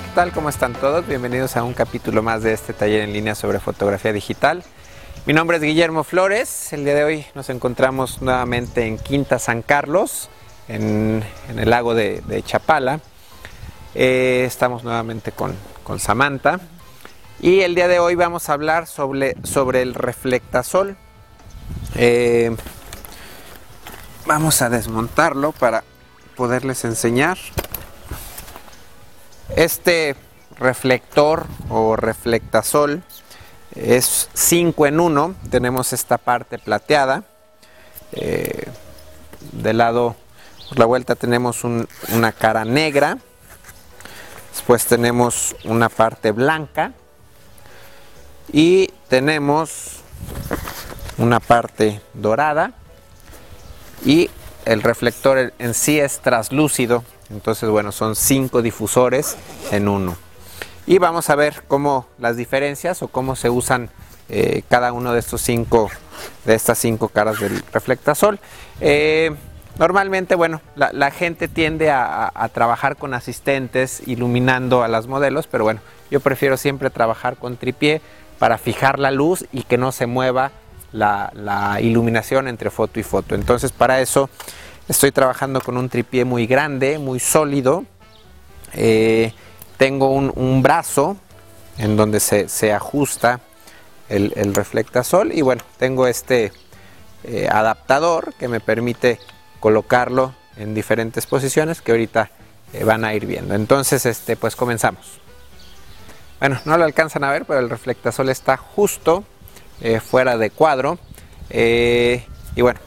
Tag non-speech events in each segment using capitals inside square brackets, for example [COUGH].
¿qué tal? ¿Cómo están todos? Bienvenidos a un capítulo más de este taller en línea sobre fotografía digital. Mi nombre es Guillermo Flores. El día de hoy nos encontramos nuevamente en Quinta San Carlos, en, el lago de, Chapala. Eh, estamos nuevamente con, Samantha. Y el día de hoy vamos a hablar sobre, sobre el reflectasol. Eh, vamos a desmontarlo para poderles enseñar. Este reflector o reflectasol es 5 en 1. Tenemos esta parte plateada. Eh, del lado por la vuelta tenemos una cara negra. Después tenemos una parte blanca. Y tenemos una parte dorada. Y el reflector en sí es traslúcido entonces, bueno, son cinco difusores en uno. Y vamos a ver cómo las diferencias o cómo se usan eh, cada uno de estos cinco, de estas cinco caras del reflectasol. Eh, normalmente, bueno, la, gente tiende a, trabajar con asistentes iluminando a las modelos, pero bueno, yo prefiero siempre trabajar con tripié para fijar la luz y que no se mueva la, la iluminación entre foto y foto. Entonces, para eso Estoy trabajando con un tripié muy grande, muy sólido. Eh, tengo un, brazo en donde se, ajusta el, reflectasol y bueno, tengo este eh, adaptador que me permite colocarlo en diferentes posiciones que ahorita eh, van a ir viendo. Entonces, este, pues comenzamos. Bueno, no lo alcanzan a ver, pero el reflectasol está justo fuera de cuadro. y bueno,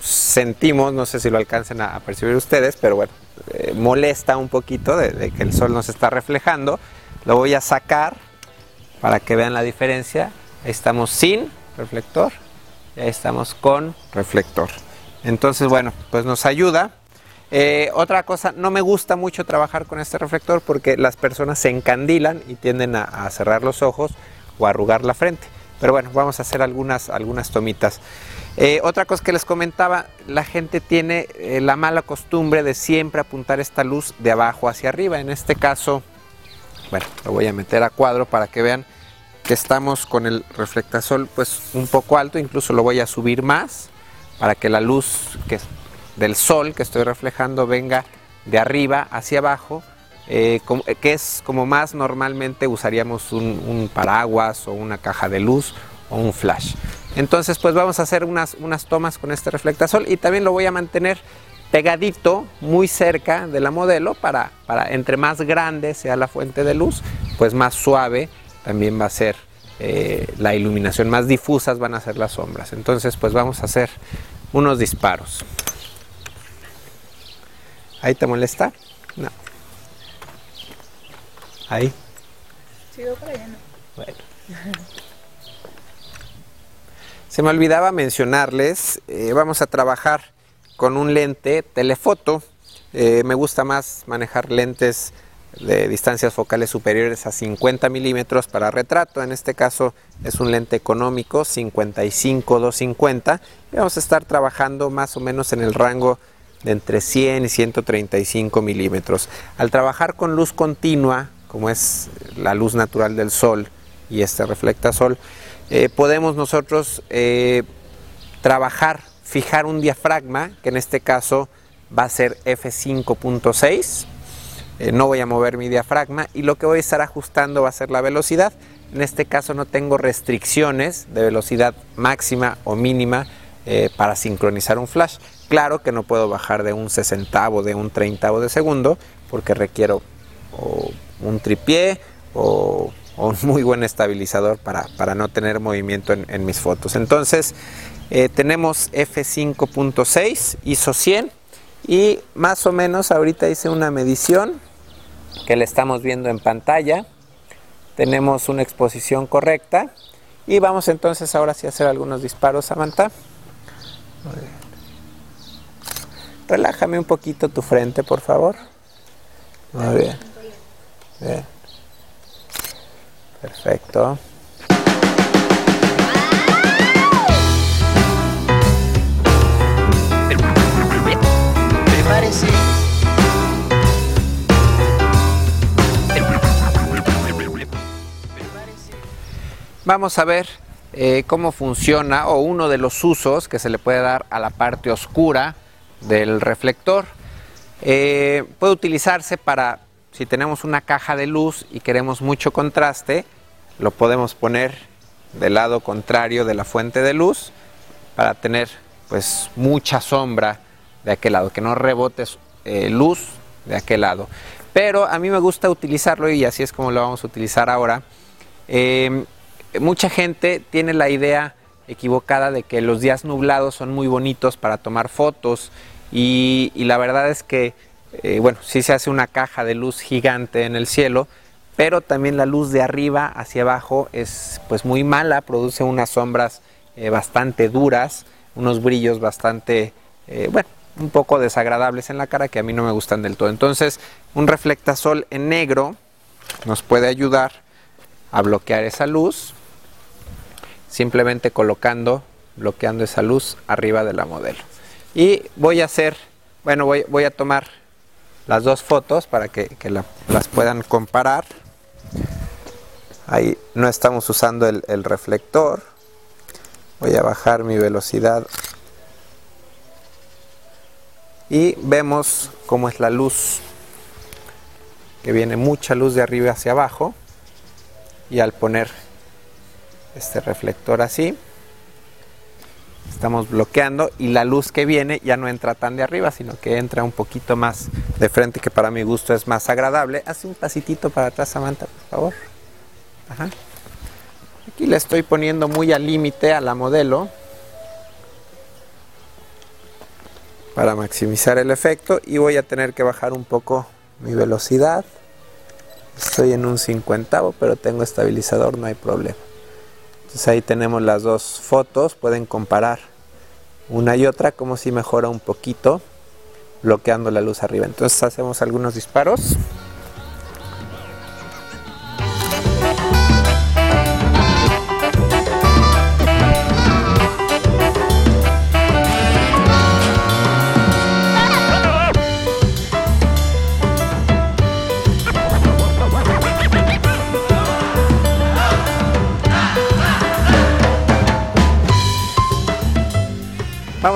sentimos, no sé si lo alcancen a, percibir ustedes, pero bueno, eh, molesta un poquito de, que el sol nos está reflejando. Lo voy a sacar para que vean la diferencia. Ahí estamos sin reflector y ahí estamos con reflector. Entonces, bueno, pues nos ayuda. Eh, otra cosa, no me gusta mucho trabajar con este reflector porque las personas se encandilan y tienden a, cerrar los ojos o a arrugar la frente. Pero bueno, vamos a hacer algunas, algunas tomitas. Eh, otra cosa que les comentaba, la gente tiene eh, la mala costumbre de siempre apuntar esta luz de abajo hacia arriba. En este caso, bueno, lo voy a meter a cuadro para que vean que estamos con el reflectasol pues un poco alto, incluso lo voy a subir más para que la luz que, del sol que estoy reflejando venga de arriba hacia abajo, eh, que es como más normalmente usaríamos un paraguas o una caja de luz o un flash. Entonces pues vamos a hacer unas, unas tomas con este reflectasol y también lo voy a mantener pegadito muy cerca de la modelo para, para entre más grande sea la fuente de luz, pues más suave también va a ser eh, la iluminación, más difusas van a ser las sombras. Entonces pues vamos a hacer unos disparos. ¿Ahí te molesta? No. Ahí. Sigo para allá, Bueno. [LAUGHS] Se me olvidaba mencionarles, eh, vamos a trabajar con un lente telefoto. Eh, me gusta más manejar lentes de distancias focales superiores a 50 milímetros para retrato. En este caso es un lente económico 55-250 y vamos a estar trabajando más o menos en el rango de entre 100 y 135 milímetros. Al trabajar con luz continua, como es la luz natural del sol y este reflectasol, eh, podemos nosotros eh, trabajar, fijar un diafragma, que en este caso va a ser F5.6. Eh, no voy a mover mi diafragma y lo que voy a estar ajustando va a ser la velocidad. En este caso no tengo restricciones de velocidad máxima o mínima para sincronizar un flash. Claro que no puedo bajar de un sesentavo, de un treintavo de segundo, porque requiero un tripié o un muy buen estabilizador para, no tener movimiento en, mis fotos. Entonces eh, tenemos F5.6 ISO 100 y más o menos ahorita hice una medición que le estamos viendo en pantalla. Tenemos una exposición correcta y vamos entonces ahora sí a hacer algunos disparos, Samantha. Relájame un poquito tu frente, por favor. Muy bien. Perfecto. Prepárese. Vamos a ver eh, cómo funciona o uno de los usos que se le puede dar a la parte oscura del reflector. Eh, puede utilizarse para si tenemos una caja de luz y queremos mucho contraste, lo podemos poner del lado contrario de la fuente de luz para tener pues mucha sombra de aquel lado, que no rebote eh, luz de aquel lado. Pero a mí me gusta utilizarlo y así es como lo vamos a utilizar ahora. Em, mucha gente tiene la idea equivocada de que los días nublados son muy bonitos para tomar fotos y, la verdad es que, eh, bueno, sí se hace una caja de luz gigante en el cielo, pero también la luz de arriba hacia abajo es pues muy mala, produce unas sombras eh, bastante duras, unos brillos bastante, eh, bueno, un poco desagradables en la cara que a mí no me gustan del todo. Entonces, un reflectasol en negro nos puede ayudar a bloquear esa luz simplemente colocando, bloqueando esa luz arriba de la modelo. Y voy a hacer, bueno, voy, voy a tomar las dos fotos para que, las puedan comparar. Ahí no estamos usando el reflector. Voy a bajar mi velocidad. Y vemos cómo es la luz. Que viene mucha luz de arriba hacia abajo. Y al poner este reflector así. Estamos bloqueando y la luz que viene ya no entra tan de arriba, sino que entra un poquito más de frente, que para mi gusto es más agradable. Hace un pasitito para atrás, Samantha, por favor. Aquí le estoy poniendo muy al límite a la modelo para maximizar el efecto y voy a tener que bajar un poco mi velocidad. Estoy en un cincuentavo, pero tengo estabilizador, no hay problema. Entonces ahí tenemos las dos fotos, pueden comparar una y otra como si mejora un poquito bloqueando la luz arriba. Entonces hacemos algunos disparos.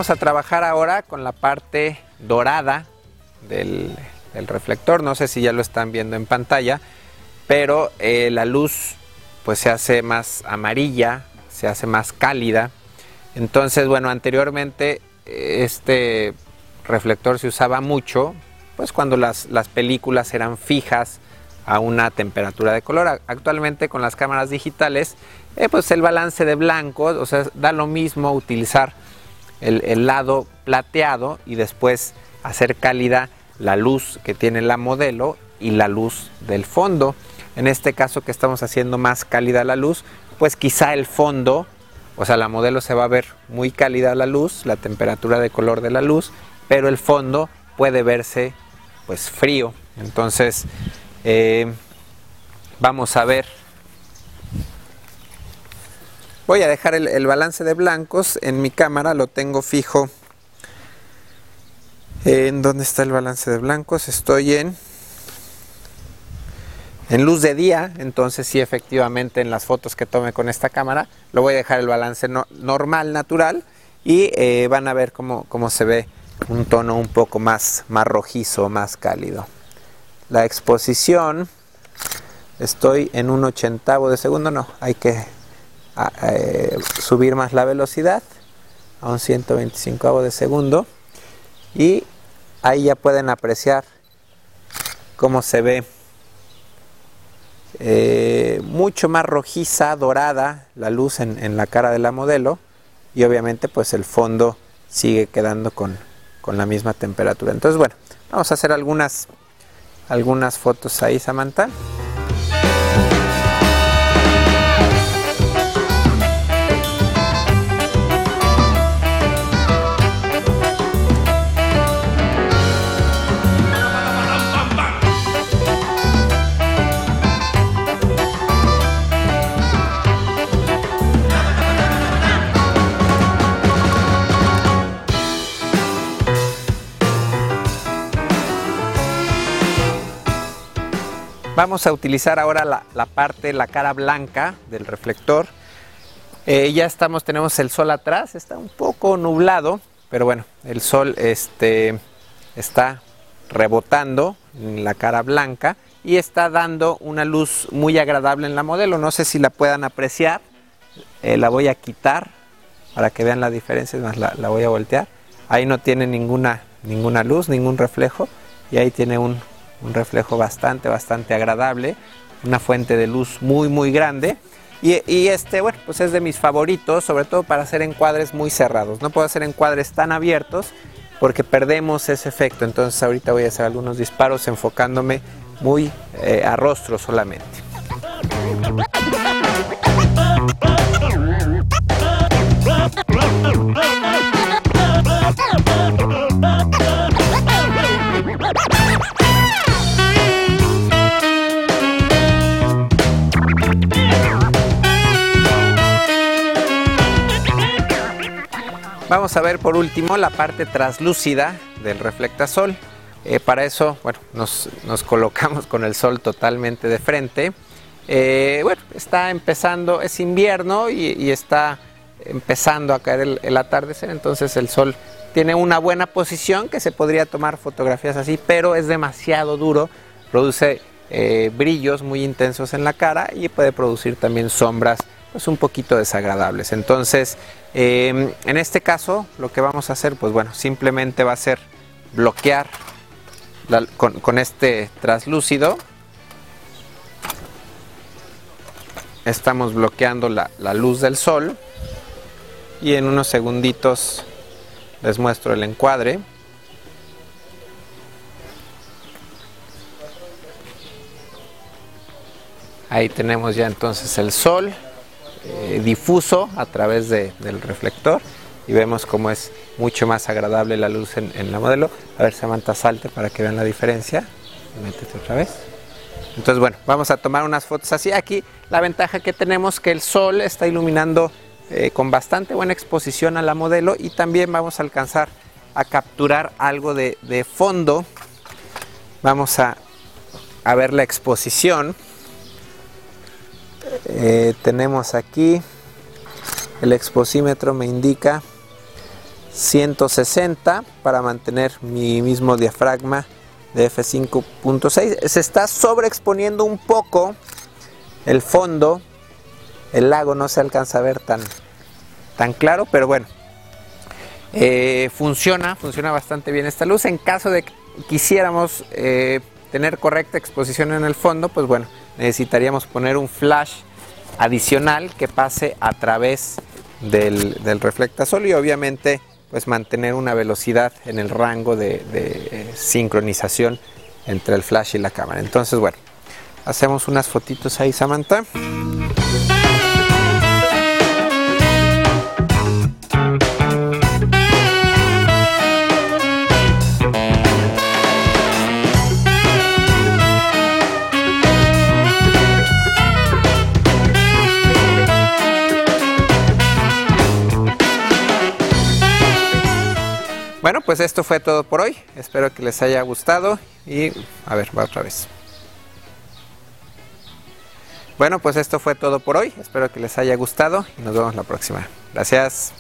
Vamos a trabajar ahora con la parte dorada del, reflector. No sé si ya lo están viendo en pantalla, pero eh, la luz pues se hace más amarilla, se hace más cálida. Entonces, bueno, anteriormente este reflector se usaba mucho, pues cuando las, películas eran fijas a una temperatura de color. Actualmente con las cámaras digitales, eh, pues el balance de blancos, o sea, da lo mismo utilizar el, lado plateado y después hacer cálida la luz que tiene la modelo y la luz del fondo. En este caso que estamos haciendo más cálida la luz, pues quizá el fondo, o sea, la modelo se va a ver muy cálida la luz, la temperatura de color de la luz, pero el fondo puede verse pues frío. Entonces, eh, vamos a ver Voy a dejar el, balance de blancos en mi cámara, lo tengo fijo. ¿En dónde está el balance de blancos? Estoy en en luz de día, entonces sí efectivamente en las fotos que tome con esta cámara lo voy a dejar el balance normal, natural y eh, van a ver cómo, cómo, se ve un tono un poco más, más rojizo, más cálido. La exposición, estoy en un ochentavo de segundo, no, hay que eh, subir más la velocidad a un 125 de segundo y ahí ya pueden apreciar cómo se ve eh, mucho más rojiza, dorada la luz en, la cara de la modelo y obviamente pues el fondo sigue quedando con, con la misma temperatura. Entonces bueno, vamos a hacer algunas, algunas fotos ahí Samantha. Vamos a utilizar ahora la, parte, la cara blanca del reflector. Eh, ya estamos, tenemos el sol atrás, está un poco nublado, pero bueno, el sol este, está rebotando en la cara blanca y está dando una luz muy agradable en la modelo. No sé si la puedan apreciar, eh, la voy a quitar para que vean la diferencia, más la, la, voy a voltear. Ahí no tiene ninguna, ninguna luz, ningún reflejo y ahí tiene un, un reflejo bastante, bastante agradable, una fuente de luz muy, muy grande. Y, y, este, bueno, pues es de mis favoritos, sobre todo para hacer encuadres muy cerrados. No puedo hacer encuadres tan abiertos porque perdemos ese efecto. Entonces ahorita voy a hacer algunos disparos enfocándome muy eh, a rostro solamente. Vamos a ver por último la parte translúcida del reflectasol. Eh, para eso, bueno, nos, colocamos con el sol totalmente de frente. Eh, bueno, está empezando, es invierno y, está empezando a caer el, el, atardecer, entonces el sol tiene una buena posición que se podría tomar fotografías así, pero es demasiado duro, produce eh, brillos muy intensos en la cara y puede producir también sombras pues un poquito desagradables. Entonces, eh, en este caso, lo que vamos a hacer, pues bueno, simplemente va a ser bloquear con, este traslúcido. Estamos bloqueando la luz del sol y en unos segunditos les muestro el encuadre. Ahí tenemos ya entonces el sol eh, difuso a través de, del reflector y vemos cómo es mucho más agradable la luz en, la modelo. A ver, Samantha, salte para que vean la diferencia. Métete otra vez. Entonces, bueno, vamos a tomar unas fotos así. Aquí la ventaja que tenemos que el sol está iluminando eh, con bastante buena exposición a la modelo y también vamos a alcanzar a capturar algo de, de fondo. Vamos a, a ver la exposición. Eh, tenemos aquí el exposímetro me indica 160 para mantener mi mismo diafragma de f5.6 se está sobreexponiendo un poco el fondo. El lago no se alcanza a ver tan tan claro pero bueno. Eh, funciona funciona bastante bien esta luz. En caso de que quisiéramos eh, tener correcta exposición en el fondo pues bueno necesitaríamos poner un flash adicional que pase a través del, del reflectasol y obviamente pues mantener una velocidad en el rango de, de, sincronización entre el flash y la cámara. Entonces bueno, hacemos unas fotitos ahí Samantha. Pues esto fue todo por hoy. Espero que les haya gustado y a ver, va otra vez. Bueno, pues esto fue todo por hoy. Espero que les haya gustado y nos vemos la próxima. Gracias.